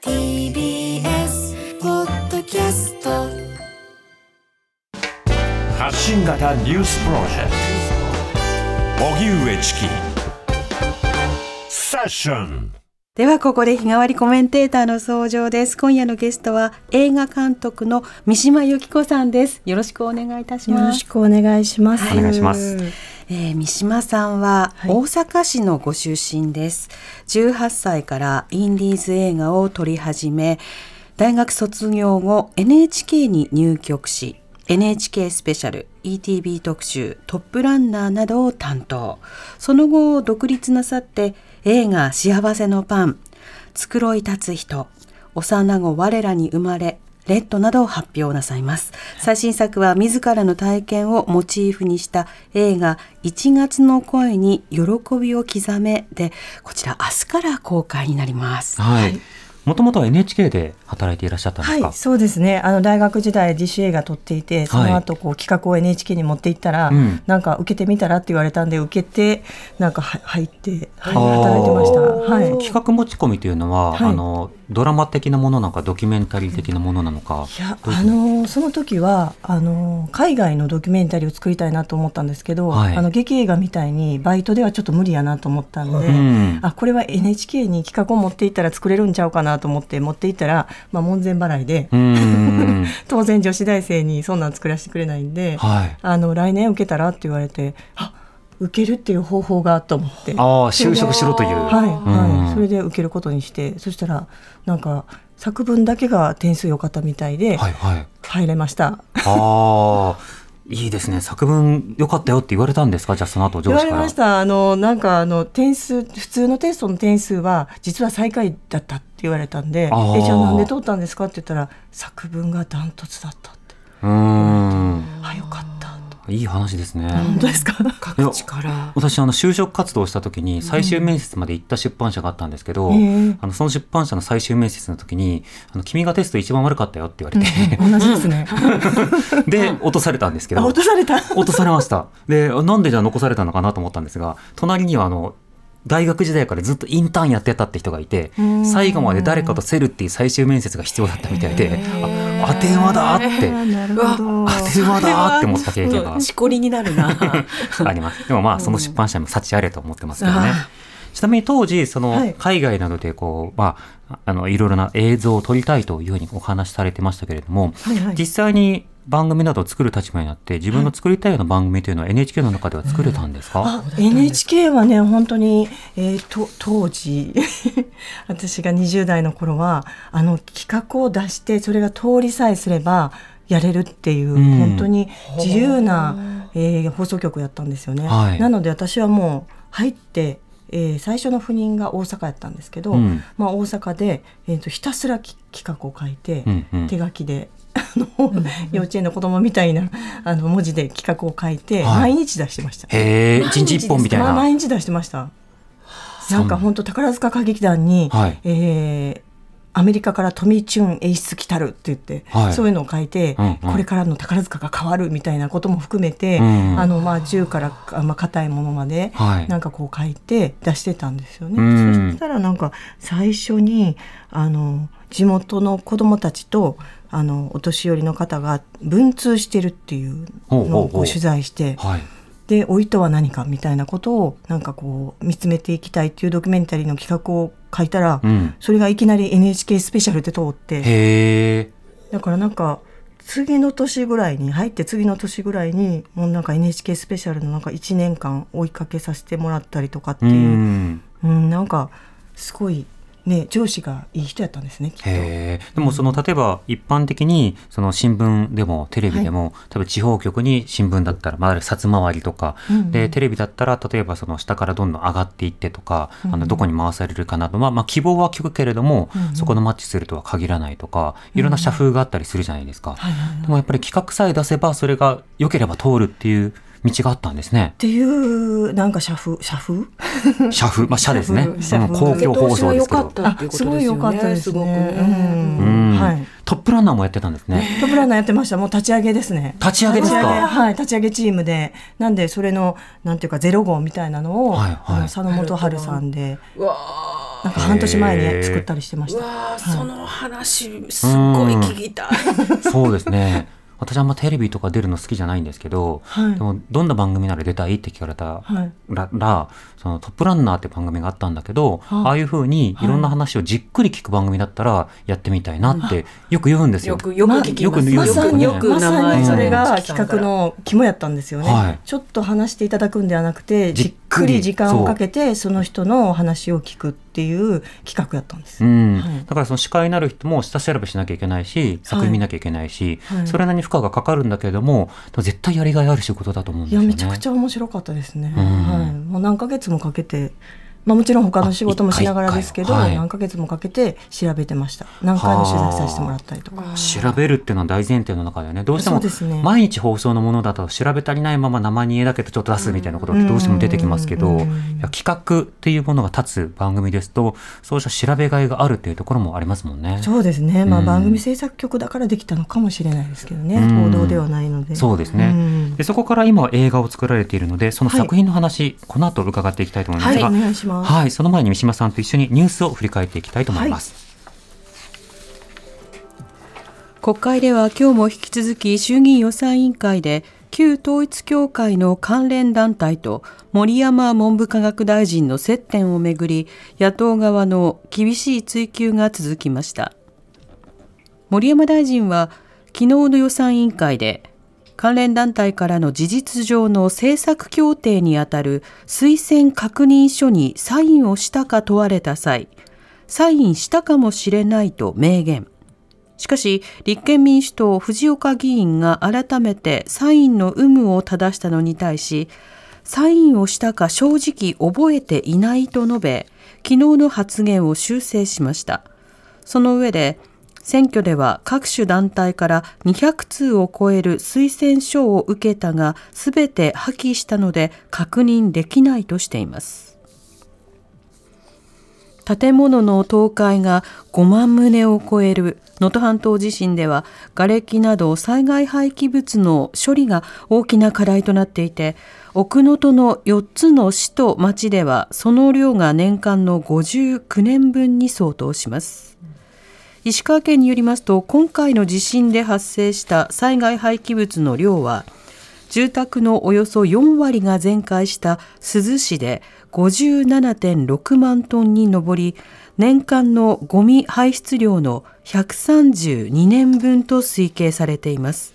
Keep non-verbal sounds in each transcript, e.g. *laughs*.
TBS ポッドキャスト発信型ニュースプロジェクト。荻上チキ。セッション。ではここで日替わりコメンテーターの登場です。今夜のゲストは映画監督の三島由紀子さんです。よろしくお願いいたします。よろしくお願いします。はい。お願いします。えー三島さんははい大阪市のご出身です、18歳からインディーズ映画を撮り始め大学卒業後 NHK に入局し NHK スペシャル ETV 特集トップランナーなどを担当。その後独立なさって映画幸せのパン繕い立つ人幼子我らに生まれレッドなどを発表なさいます。最新作は自らの体験をモチーフにした映画。1月の恋に喜びを刻めでこちら明日から公開になります。はい。もともとは NHK で働いていらっしゃったんですか？はい、そうですね。あの大学時代自主映画撮っていて、その後こう企画を NHK に持っていったら、うんなんか受けてみたらって言われたんで受けて、なんかは入って、はい、働いてました。はい。企画持ち込みというのは、はいあのドラマ的なものなのかドキュメンタリー的なものなのか。いやあのその時はあの海外のドキュメンタリーを作りたいなと思ったんですけど、はいあの劇映画みたいにバイトではちょっと無理やなと思ったんで、うんあこれは NHK に企画を持っていったら作れるんちゃうかなと思って持っていったら、まあ、門前払いで。*laughs* 当然女子大生にそんなん作らせてくれないんで、はい。あの来年受けたらって言われてあ受けるっていう方法がと思って。ああ就職しろという。はいはい、それで。で受けることにしてそしたらなんか作文だけが点数良かったみたいではいはい。入れました、ああ。いいですね。作文良かったよって言われたんですか？じゃあその後上司から。言われましたあのなんかあの点数普通のテストの点数は実は最下位だったって言われたんでえじゃあなんで通ったんですか？って言ったら作文がダントツだったってうーん。あよかったといい話ですね。本当ですか？各地から。私あの就職活動をした時に最終面接まで行った出版社があったんですけど、ええ。あのその出版社の最終面接の時に「あの君がテスト一番悪かったよ」って言われて、*laughs* 同じですね。で落とされたんですけどあ落とされた。落とされました。でなんでじゃあ残されたのかなと思ったんですが隣にはあの大学時代からずっとインターンやってたって人がいてん。最後まで誰かと競るっていう最終面接が必要だったみたいであ当て馬だって。当て馬だって思った経験が。しこりになるな。*laughs* あります。でもまあその出版社にも幸あれと思ってますけどね。あ。ちなみに当時そのはい。海外などでこうまああのいろいろな映像を撮りたいというふうにお話しされてましたけれども、はいはい。実際に番組などを作る立場になって自分の作りたいような番組というのは NHK の中では作れたんですか？あ NHK はね本当に、えーと当時 *laughs* 私が20代の頃はあの企画を出してそれが通りさえすればやれるっていう、うん本当に自由な、えー放送局やったんですよね。はいなので私はもう入って、えー最初の赴任が大阪やったんですけど、うんまあ、大阪で、えー、とひたすらき企画を書いて、うんうん手書きで。あの幼稚園の子供みたいなあの文字で企画を書いて、はい。毎日出してました。へえ一日一本みたいまあな。毎日出してました。なんか本当宝塚歌劇団に、はい。えーアメリカからトミー・チュン演出来たるって言って、はい。そういうのを書いて、うんうん。これからの宝塚が変わるみたいなことも含めて、うんうん。あのまあ銃からあまあ硬いものまで、はい。なんかこう書いて出してたんですよね。うん。そしたらなんか最初にあの地元の子どもたちとあのお年寄りの方が文通してるっていうのを取材して。はい。で老いとは何かみたいなことをなんかこう見つめていきたいっていうドキュメンタリーの企画を書いたら、うん。それがいきなり NHK スペシャルで通って。だからなんか次の年ぐらいに入って次の年ぐらいにもうなんか NHK スペシャルのなんか1年間追いかけさせてもらったりとかってういう、ん。うん、なんかすごいね上司がいい人やったんですねきっと。へえ。でもその例えば一般的にその新聞でもテレビでも、例えば地方局に新聞だったらまあ札回りとか、でテレビだったら例えばその下からどんどん上がっていってとか、あのどこに回されるかなどまあまあ希望は聞くけれども、そこのマッチするとは限らないとか、いろんな社風があったりするじゃないですか。でもやっぱり企画さえ出せばそれが良ければ通るっていう道があったんですねっ。ていうなんか社風社風？社風、まあ社ですね。社風うん公共放送ですけど。あすごい良かったですね。トップランナーもやってたんですね。トップランナーやってました。もう立ち上げですね。立ち上げですか？はい、立ち上げチームで、なんでそれのなんていうかゼロ号みたいなのを、はいはいあの佐野元春さんで、なんか半年前に作ったりしてました。その話すっごい聞きたい。そうですね。私あんまテレビとか出るの好きじゃないんですけど、はい。でもどんな番組なら出たいって聞かれたはい。ら,、らそのトップランナーって番組があったんだけど、はあ。ああいうふうにい。ろんな話をじっくり聞く番組だったらやってみたいなってよく言うんですよ。よくよく聞きます。まさによくねよ。くまさ名前にそれがうん企画の肝やったんですよね、はい。ちょっと話していただくんではなくてじっくりくり時間をかけてその人のお話を聞くっていう企画やったんです、うん。はい。だからその司会になる人も下調べしなきゃいけないし作品見なきゃいけないし、はい。それなりに負荷がかかるんだけれども絶対やりがいある仕事だと思うんですよね。いやめちゃくちゃ面白かったですね、うん。はい、もう何ヶ月もかけてまあ、もちろん他の仕事もしながらですけど、はい何ヶ月もかけて調べてました。何回も取材させてもらったりとか。調べるっていうのは大前提の中でねどうしても毎日放送のものだと調べ足りないまま生煮えだけどちょっと出すみたいなことってどうしても出てきますけど企画っていうものが立つ番組ですとそうした調べがいがあるっていうところもありますもんね。そうですね、まあ、うん。番組制作局だからできたのかもしれないですけどね、うん。報道ではないので。そうですね、うん。でそこから今は映画を作られているのでその作品の話、この後伺っていきたいと思います。が、はいお願いしますはいその前に三島さんと一緒にニュースを振り返っていきたいと思います。国会では今日も引き続き衆議院予算委員会で旧統一教会の関連団体と森山文部科学大臣の接点をめぐり野党側の厳しい追及が続きました森山大臣は昨日の予算委員会で関連団体からの事実上の政策協定にあたる推薦確認書にサインをしたか問われた際サインしたかもしれないと明言しかし、立憲民主党藤岡議員が改めてサインの有無を正したのに対し、サインをしたか正直覚えていないと述べ、昨日の発言を修正しました。その上で、選挙では各種団体から200通を超える推薦書を受けたが、すべて破棄したので確認できないとしています。建物の倒壊が5万棟を超える能登半島地震では瓦礫など災害廃棄物の処理が大きな課題となっていて奥能登の4つの市と町ではその量が年間の59年分に相当します。石川県によりますと今回の地震で発生した災害廃棄物の量は住宅のおよそ4割が全壊した珠洲市で57.6万トンに上り年間のゴミ排出量の132年分と推計されています。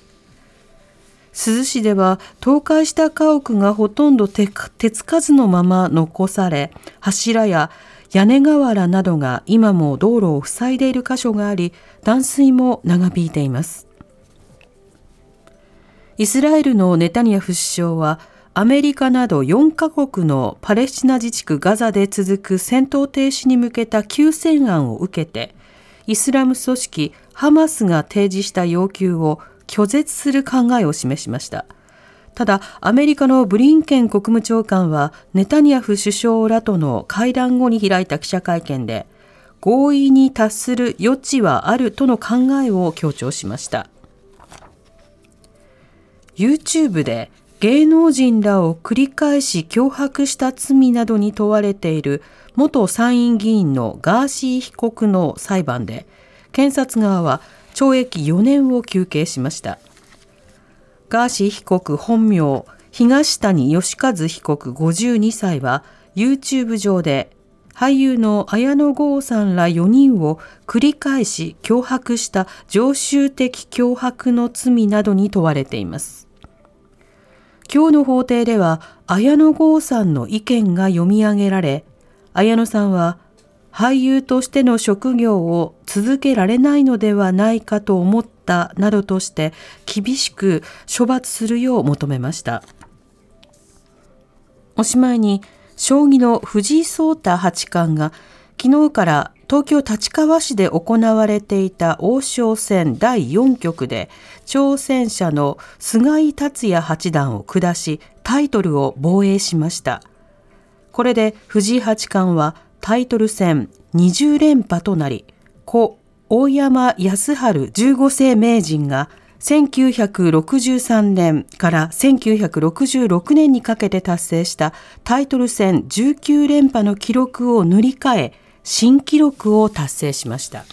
珠洲市では倒壊した家屋がほとんど手つかずのまま残され柱や屋根瓦などが今も道路を塞いでいる箇所があり断水も長引いていますイスラエルのネタニヤフ首相はアメリカなど4カ国のパレスチナ自治区ガザで続く戦闘停止に向けた休戦案を受けてイスラム組織ハマスが提示した要求を拒絶する考えを示しました。ただ、アメリカのブリンケン国務長官はネタニヤフ首相らとの会談後に開いた記者会見で合意に達する余地はあるとの考えを強調しました。YouTube で芸能人らを繰り返し脅迫した罪などに問われている元参院議員のガーシー被告の裁判で検察側は懲役4年を求刑しましたガーシー被告本名東谷義和被告52歳は YouTube 上で俳優の綾野剛さんら4人を繰り返し脅迫した常習的脅迫の罪などに問われています。今日の法廷では綾野剛さんの意見が読み上げられ綾野さんは俳優としての職業を続けられないのではないかと思ったなどとして厳しく処罰するよう求めました。おしまいに将棋の藤井聡太八冠が昨日から東京立川市で行われていた王将戦第4局で挑戦者の菅井達也八段を下しタイトルを防衛しました。これで藤井八冠はタイトル戦20連覇となり故大山康晴十五世名人が1963年から1966年にかけて達成したタイトル戦19連覇の記録を塗り替え新記録を達成しました。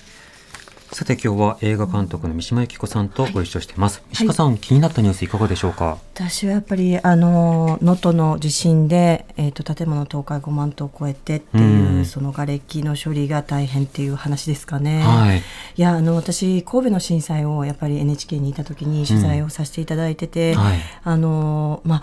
さて今日は映画監督の三島由紀子さんとご一緒しています。三島さん、気になったニュースいかがでしょうか？私はやっぱりあの能登の地震で、えーと、建物倒壊5万棟を超えてっていう、うん、その瓦礫の処理が大変っていう話ですかね。はい、いやあの私神戸の震災をやっぱり NHK にいた時に取材をさせていただいてて、うんはい、あのまあ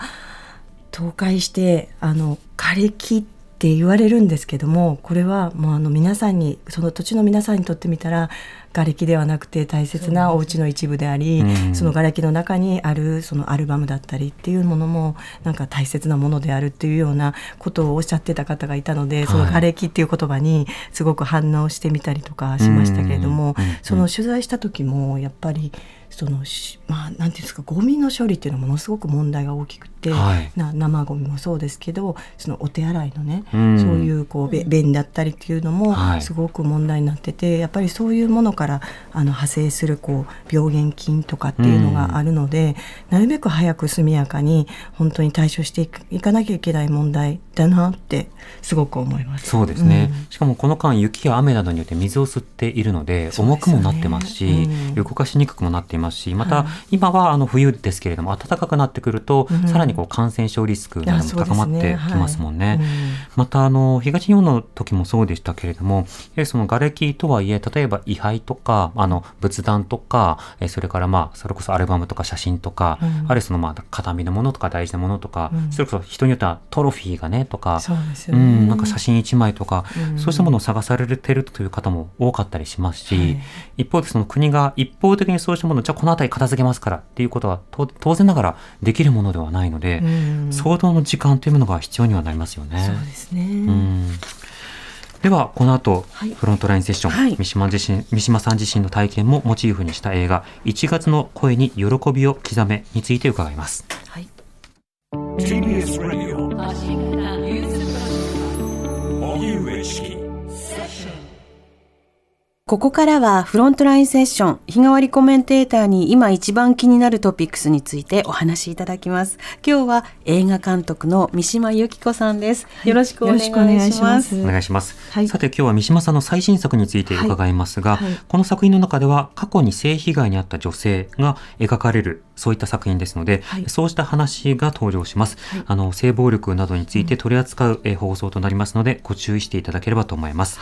倒壊してあの瓦礫ってって言われるんですけどもこれはもうあの皆さんにその土地の皆さんにとってみたら瓦礫ではなくて大切なお家の一部であり、うん、その瓦礫の中にあるそのアルバムだったりっていうものもなんか大切なものであるっていうようなことをおっしゃってた方がいたので、はい、その瓦礫っていう言葉にすごく反応してみたりとかしましたけれども、うん、その取材した時もやっぱりそのまあなんていうんですかゴミの処理っていうのはものすごく問題が大きくて、はい、な生ゴミもそうですけどそのお手洗いのね、うん、そういうこう便だったりっていうのもすごく問題になってて、やっぱりそういうものからあの派生するこう病原菌とかっていうのがあるので、うん、なるべく早く速やかに本当に対処していかなきゃいけない問題だなってすごく思います。そうですね、うん、しかもこの間雪や雨などによって水を吸っているので重くもなってますし、動かしにくくもなっていますしまた今はあの冬ですけれども暖かくなってくると、さらにこう感染症リスクなども高まってきますもんね。ねはい、またあの東日本の時もそうでしたけれどもやはりその瓦礫とはいえ例えば位牌とかあの仏壇とかそれからまあそれこそアルバムとか写真とか、うん、あるいはそのまあ形見のものとか大事なものとか、うん、それこそ人によってはトロフィーがねとか、うね、ん、なんか写真1枚とか、そうしたものを探されてるという方も多かったりしますし、はい、一方でその国が一方的にそうしたものをじゃあこの辺り片付けますからっていうことは当然ながらできるものではないので、相当の時間というものが必要にはなりますよね。そうですね、うん。ではこの後、はい、フロントラインセッション、はい、三島自身三島さん自身の体験もモチーフにした映画「1月の声に喜びを刻め」について伺います。はい、TBS ラジオここからはフロントラインセッション日替わりコメンテーターに今一番気になるトピックスについてお話しいただきます。今日は映画監督の三島由紀子さんです、よろしくお願いします。お願いします、はい、さて今日は三島さんの最新作について伺いますが、はい。はい、この作品の中では過去に性被害に遭った女性が描かれるそういった作品ですので、そうした話が登場します、あの性暴力などについて取り扱う、え放送となりますのでご注意していただければと思います、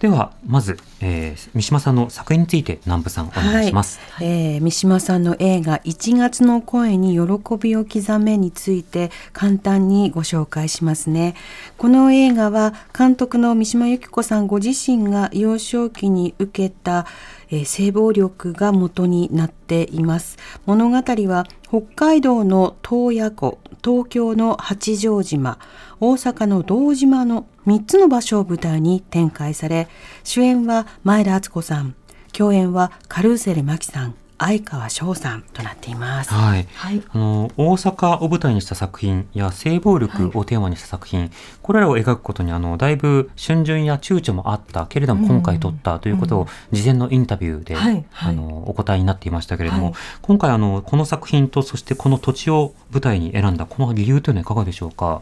ではまず、えー、三島さんの作品について南部さんお願いします、はい、えー、三島さんの映画1月の声に喜びを刻めについて簡単にご紹介しますね。この映画は監督の三島由紀子さんご自身が幼少期に受けた、えー、性暴力が元になっています。物語は北海道の洞爺湖東京の八丈島大阪の堂島の3つの場所を舞台に展開され主演は前田敦子さん共演はカルーセル麻紀さん相川翔さんとなっています。はい。はい、あの大阪を舞台にした作品や性暴力をテーマにした作品、はい、これらを描くことにあのだいぶ春巡や躊躇もあったけれども今回撮ったということを事前のインタビューで、うんあのお答えになっていましたけれども、今回あのこの作品とそしてこの土地を舞台に選んだこの理由というのはいかがでしょうか？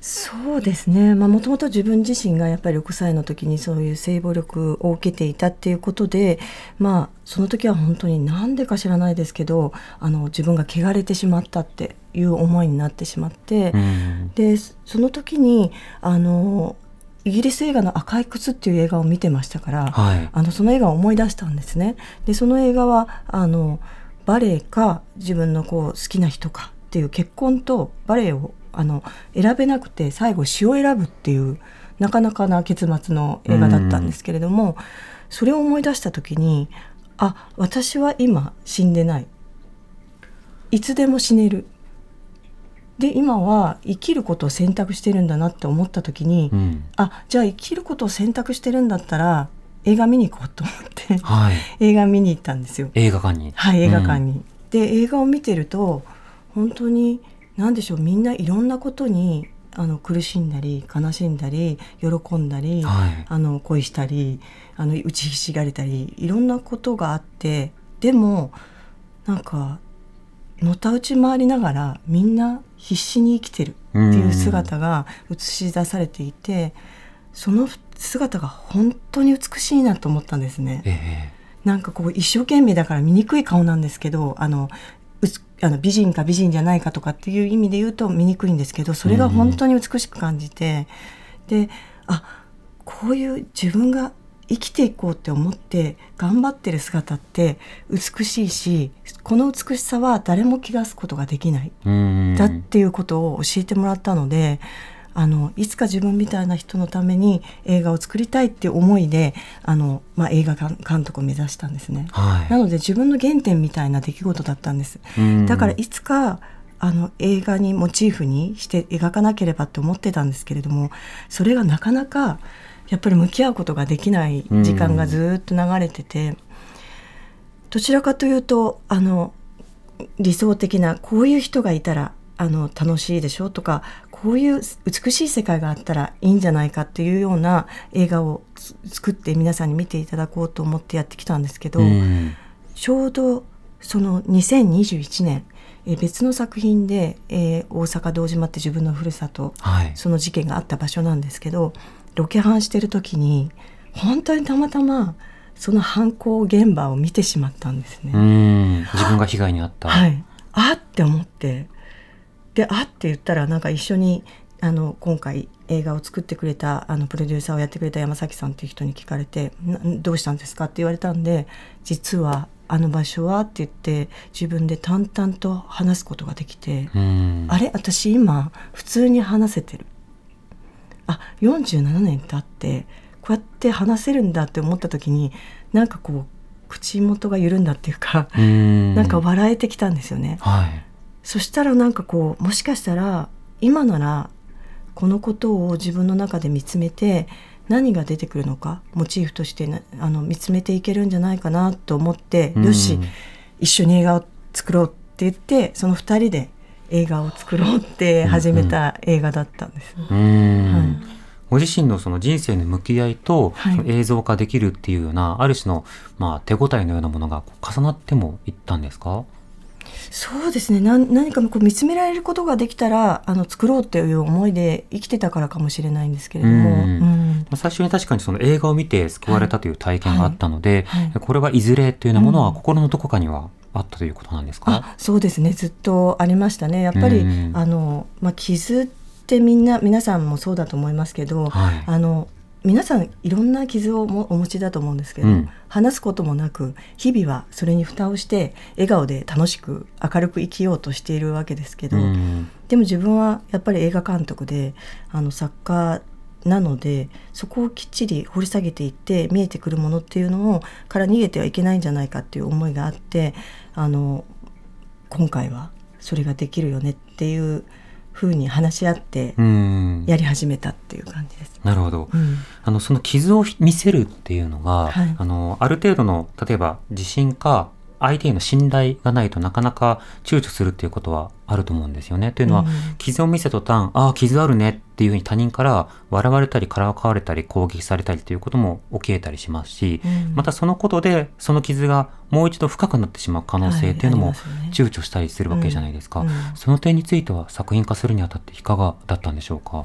そうですね。もともと自分自身がやっぱり6歳の時にそういう性暴力を受けていたっていうことでまあその時は本当に何でか知らないですけどあの自分が汚れてしまったっていう思いになってしまって、うん、でその時にあのイギリス映画の「赤い靴」っていう映画を見てましたから、はい、あのその映画を思い出したんですね。でその映画はあのバレエか自分のこう好きな人かっていう結婚とバレエをあの選べなくて最後詩を選ぶっていうなかなかな結末の映画だったんですけれども、それを思い出した時にあ私は今死んでない。いつでも死ねる。で今は生きることを選択してるんだなって思った時に、うん、あじゃあ生きることを選択してるんだったら映画見に行こうと思って、はい、映画見に行ったんですよ。映画館に。はい映画館に。うん、で映画を見てると本当に何でしょうみんないろんなことにあの苦しんだり悲しんだり喜んだり、はい、あの恋したりあの打ちひしがれたりいろんなことがあってでもなんかのたうち回りながらみんな必死に生きてるっていう姿が映し出されていてその姿が本当に美しいなと思ったんですね。えー、なんかこう一生懸命だから醜い顔なんですけどあのあの美人か美人じゃないかとかっていう意味で言うと醜いんですけどそれが本当に美しく感じて、であこういう自分が生きていこうって思って頑張ってる姿って美しいしこの美しさは誰も気がすことができない。だっていうことを教えてもらったのであのいつか自分みたいな人のために映画を作りたいっていう思いであの、まあ、映画監督を目指したんですね、はい、なので自分の原点みたいな出来事だったんです。だからいつかあの映画にモチーフにして描かなければって思ってたんですけれどもそれがなかなかやっぱり向き合うことができない時間がずっと流れてて、どちらかというとあの理想的なこういう人がいたらあの楽しいでしょ？とかこういう美しい世界があったらいいんじゃないかっていうような映画を作って皆さんに見ていただこうと思ってやってきたんですけど、ちょうどその2021年え別の作品で、えー、大阪堂島って自分のふるさと、はい、その事件があった場所なんですけどロケハンしてる時に本当にたまたまその犯行現場を見てしまったんですね。自分が被害に遭った。はい。あって思ってであって言ったらなんか一緒にあの今回映画を作ってくれたあのプロデューサーをやってくれた山崎さんっていう人に聞かれて「どうしたんですか?」って言われたんで実はあの場所はって言って自分で淡々と話すことができてあれ私今普通に話せてるあ47年経ってこうやって話せるんだって思った時になんかこう口元が緩んだっていうかなんか笑えてきたんですよね。はい、そしたらなんかこうもしかしたら今ならこのことを自分の中で見つめて何が出てくるのかモチーフとしてあの見つめていけるんじゃないかなと思ってよし一緒に映画を作ろうって言ってその2人で映画を作ろうって始めた映画だったんです。ご自身のその人生の向き合いと、映像化できるっていうようなある種のまあ手応えのようなものが重なってもいったんですか？そうですね。な何かこう見つめられることができたらあの作ろうという思いで生きてたからかもしれないんですけれども、うん、最初に確かにその映画を見て救われたという体験があったので、はい。はい。はい、これはいずれというようなものは心のどこかにはあったということなんですか、そうですね。ずっとありましたね。やっぱり、あの、まあ、傷ってみんな皆さんもそうだと思いますけど、はい、あの皆さんいろんな傷をもお持ちだと思うんですけど、うん、話すこともなく日々はそれに蓋をして笑顔で楽しく明るく生きようとしているわけですけど、うん、でも自分はやっぱり映画監督であの作家なのでそこをきっちり掘り下げていって見えてくるものっていうのをから逃げてはいけないんじゃないかっていう思いがあってあの今回はそれができるよねっていうふうに話し合ってやり始めたっていう感じです。なるほど、うん、あのその傷を見せるっていうのが、はい、あのある程度の例えば自信か相手への信頼がないとなかなか躊躇するっていうことはあると思うんですよね。というのは、うん、傷を見せとたん、ああ、傷あるねっていうふうに他人から笑われたり、からかわれたり、攻撃されたりということも起きえたりしますし、うん、またそのことで、その傷がもう一度深くなってしまう可能性っていうのも躊躇したりするわけじゃないですか。はいねうん、その点については作品化するにあたっていかがだったんでしょうか？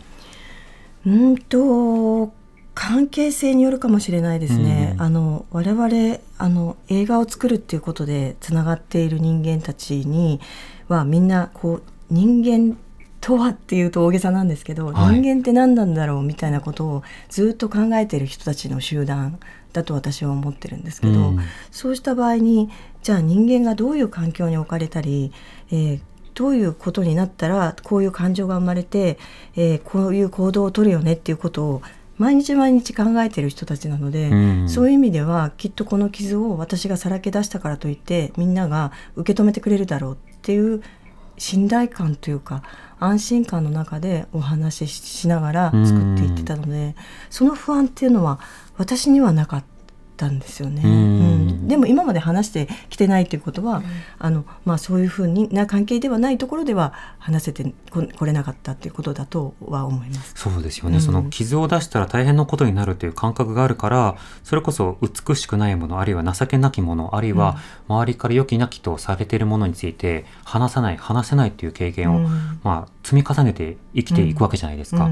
うんと関係性によるかもしれないですね。うん、あの我々あの映画を作るっていうことでつながっている人間たちにはみんなこう人間とはっていうと大げさなんですけど、はい、人間って何なんだろうみたいなことをずっと考えている人たちの集団だと私は思ってるんですけど、うん、そうした場合にじゃあ人間がどういう環境に置かれたり、えー、どういうことになったらこういう感情が生まれて、えー、こういう行動をとるよねっていうことを毎日毎日考えてる人たちなので、うん、そういう意味ではきっとこの傷を私がさらけ出したからといってみんなが受け止めてくれるだろうっていう信頼感というか安心感の中でお話ししながら作っていってたので、うん、その不安っていうのは私にはなかったんですよね。うん。でも今まで話してきてないということは、うん、あのまあ、そういうふうな関係ではないところでは話せてこれなかったということだとは思います。そうですよね、うん、その傷を出したら大変なことになるという感覚があるからそれこそ美しくないものあるいは情けなきものあるいは周りから良きなきとされているものについて話さない話せないという経験を、うん、まあ、積み重ねて生きていくわけじゃないですか、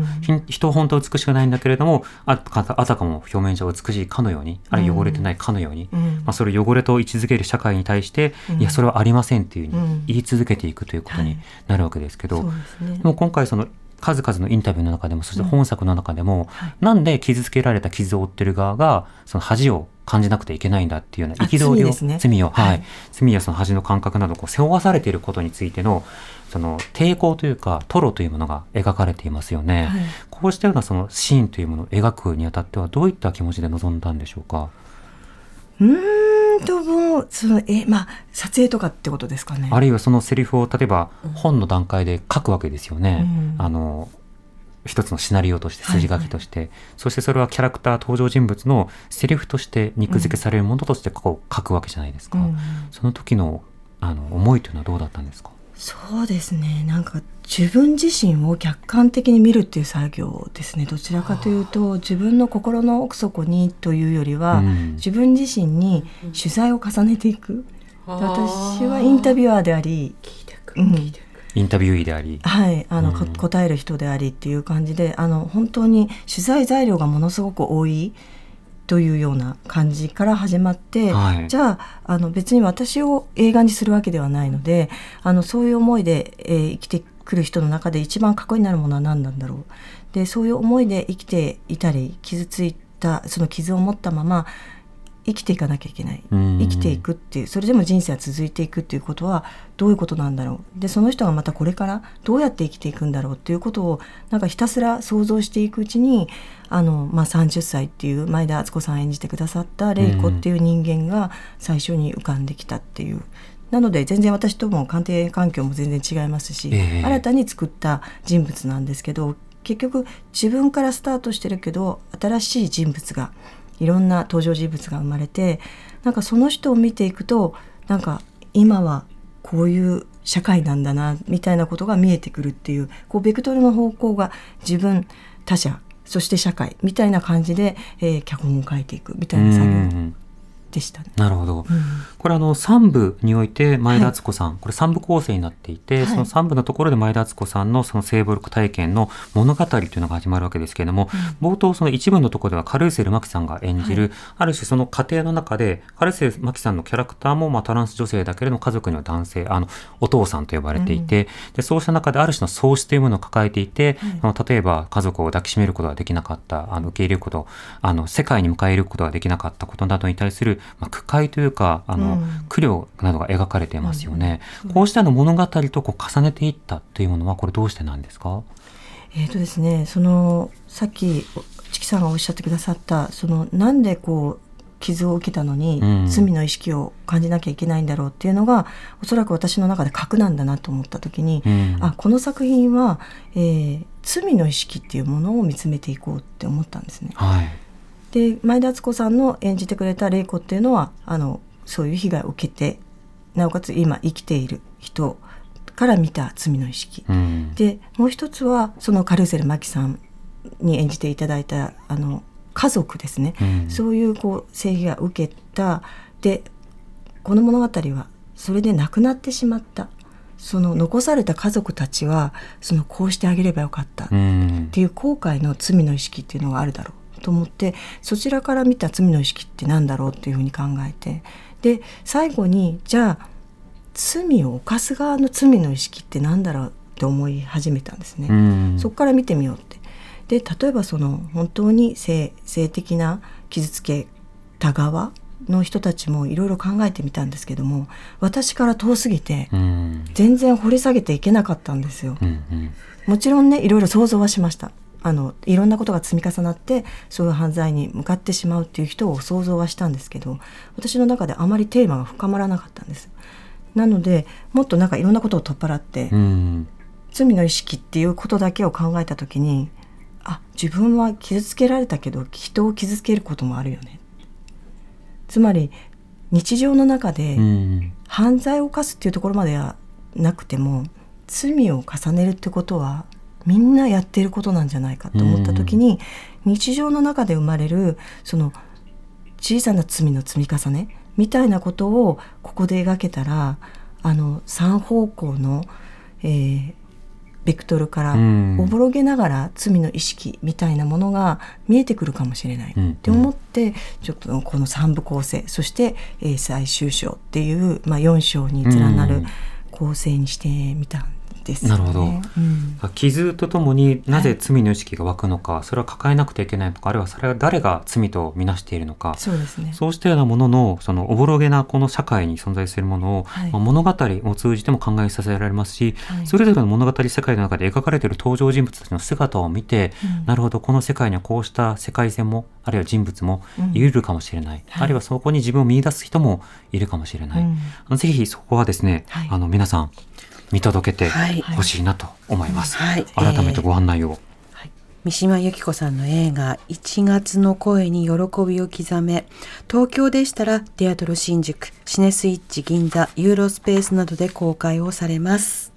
人は本当は美しくないんだけれどもああたかも表面上美しいかのようにあるいは汚れてないかのように、まあ、それを汚れと位置づける社会に対して、うん、いやそれはありませんっていうふうに言い続けていくということになるわけですけど、はい、でね、も今回その数々のインタビューの中でもそして本作の中でも、うんはい、なんで傷つけられた傷を負ってる側がその恥を感じなくてはいけないんだっていうような憤りを罪,、ね、罪を、はい、罪やその恥の感覚などこう背負わされていることについてのその抵抗というかトロというものが描かれていますよね、はい、こうしたようなそのシーンというものを描くにあたってはどういった気持ちで臨んだんでしょうか？うんともうそのえまあ撮影とかってことですかね。あるいはそのセリフを例えば本の段階で書くわけですよね、うん、あの一つのシナリオとして筋書きとして、はいはい、そしてそれはキャラクター登場人物のセリフとして肉付けされるものとしてこう書くわけじゃないですか、うん、その時のあの思いというのはどうだったんですか？そうですね。なんか自分自身を客観的に見るっていう作業ですね。どちらかというと自分の心の奥底にというよりは、うん、自分自身に取材を重ねていく、私はインタビュアーでありうん、インタビューであり、はいあの、うん、答える人でありっていう感じであの本当に取材材料がものすごく多いというような感じから始まって、はい、じゃああの別に私を映画にするわけではないのであのそういう思いで、えー、生きてくる人の中で一番過去になるものは何なんだろう。でそういう思いで生きていたり傷ついたその傷を持ったまま生きていかなきゃいけない。生きていくっていうそれでも人生は続いていくっていうことはどういうことなんだろう。でその人がまたこれからどうやって生きていくんだろうっていうことをなんかひたすら想像していくうちにあの、まあ、30歳っていう前田敦子さん演じてくださった玲子っていう人間が最初に浮かんできたっていう。なので全然私とも鑑定環境も全然違いますし、えー、新たに作った人物なんですけど結局自分からスタートしてるけど新しい人物がいろんな登場人物が生まれてなんかその人を見ていくとなんか今はこういう社会なんだなみたいなことが見えてくるっていうこうベクトルの方向が自分他者そして社会みたいな感じで、えー、脚本を書いていくみたいな作業。でした、ね、なるほど、うん、これあの3部において前田敦子さん、はい、これ3部構成になっていて、はい、その3部のところで前田敦子さんのその性暴力体験の物語というのが始まるわけですけれども、うん、冒頭その一部のところではカルーセル・マキさんが演じる、はい、ある種その過程の中でカルーセル・マキさんのキャラクターもまあトランス女性だけれども家族には男性あのお父さんと呼ばれていて、うん、でそうした中である種の喪失というものを抱えていて、あの例えば家族を抱きしめることができなかったあの受け入れることあの世界に迎え入れることができなかったことなどに対する、まあ、苦快とというかあの、うん、苦慮などが描かれていますよね、うん、こうしたの物語とこう重ねていったというものはこれどうしてなんですか？えーとですね、そのさっきチキさんがおっしゃってくださったそのなんでこう傷を受けたのに、罪の意識を感じなきゃいけないんだろうっていうのがおそらく私の中で核なんだなと思った時に、うん、あこの作品は、えー、罪の意識っていうものを見つめていこうって思ったんですね。はいで前田敦子さんの演じてくれた玲子っていうのはあのそういう被害を受けてなおかつ今生きている人から見た罪の意識、うん、でもう一つはそのカルーセル麻紀さんに演じていただいたあの家族ですね、うん、そういうこう正義が受けた。でこの物語はそれで亡くなってしまった。その残された家族たちはそのこうしてあげればよかった。っていう後悔の罪の意識っていうのがあるだろうと思ってそちらから見た罪の意識って何だろうっていうふうに考えてで最後にじゃあ罪を犯す側の罪の意識って何だろうって思い始めたんですね。そこから見てみようって。で例えばその本当に性性的な傷つけた側の人たちもいろいろ考えてみたんですけども私から遠すぎて全然掘り下げていけなかったんですよ。もちろんねいろいろ想像はしましたあのいろんなことが積み重なってそういう犯罪に向かってしまうっていう人を想像はしたんですけど私の中であまりテーマが深まらなかったんです。なのでもっとなんかいろんなことを取っ払って、うん、罪の意識っていうことだけを考えた時にあ自分は傷つけられたけど人を傷つけることもあるよね。つまり日常の中で犯罪を犯すっていうところまではなくても罪を重ねるってことはみんなやってることなんじゃないかと思った時に日常の中で生まれるその小さな罪の積み重ねみたいなことをここで描けたらあの3方向の、えー、ベクトルからおぼろげながら罪の意識みたいなものが見えてくるかもしれないって思って、ちょっとこの3部構成そして、えー、最終章っていう、まあ、4章に連なる構成にしてみたんですね。なるほど、うん、傷とともになぜ罪の意識が湧くのか、はい、それは抱えなくてはいけないのかあるいはそれは誰が罪とみなしているのか。そうですね。そうしたようなもののそのおぼろげなこの社会に存在するものを、はい、まあ、物語を通じても考えさせられますし、はい、それぞれの物語世界の中で描かれている登場人物たちの姿を見て、うん、なるほどこの世界にはこうした世界線もあるいは人物もいるかもしれない、うん、あるいはそこに自分を見出す人もいるかもしれない、うん、ぜひそこはですね、あの皆さん見届けてほしいなと思います、はい、改めてご案内を、はい、三島由紀子さんの映画「1月の声に喜びを刻め」東京でしたらテアトロ新宿シネスイッチ銀座ユーロスペースなどで公開をされます。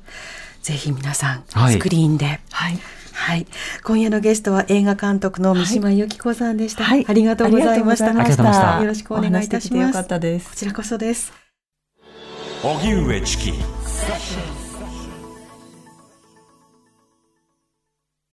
ぜひ皆さん、スクリーンで、はい。はい、今夜のゲストは映画監督の三島由紀子さんでした、はい、ありがとうございました。よろしくお願いいたします。こちらこそです。荻上チキ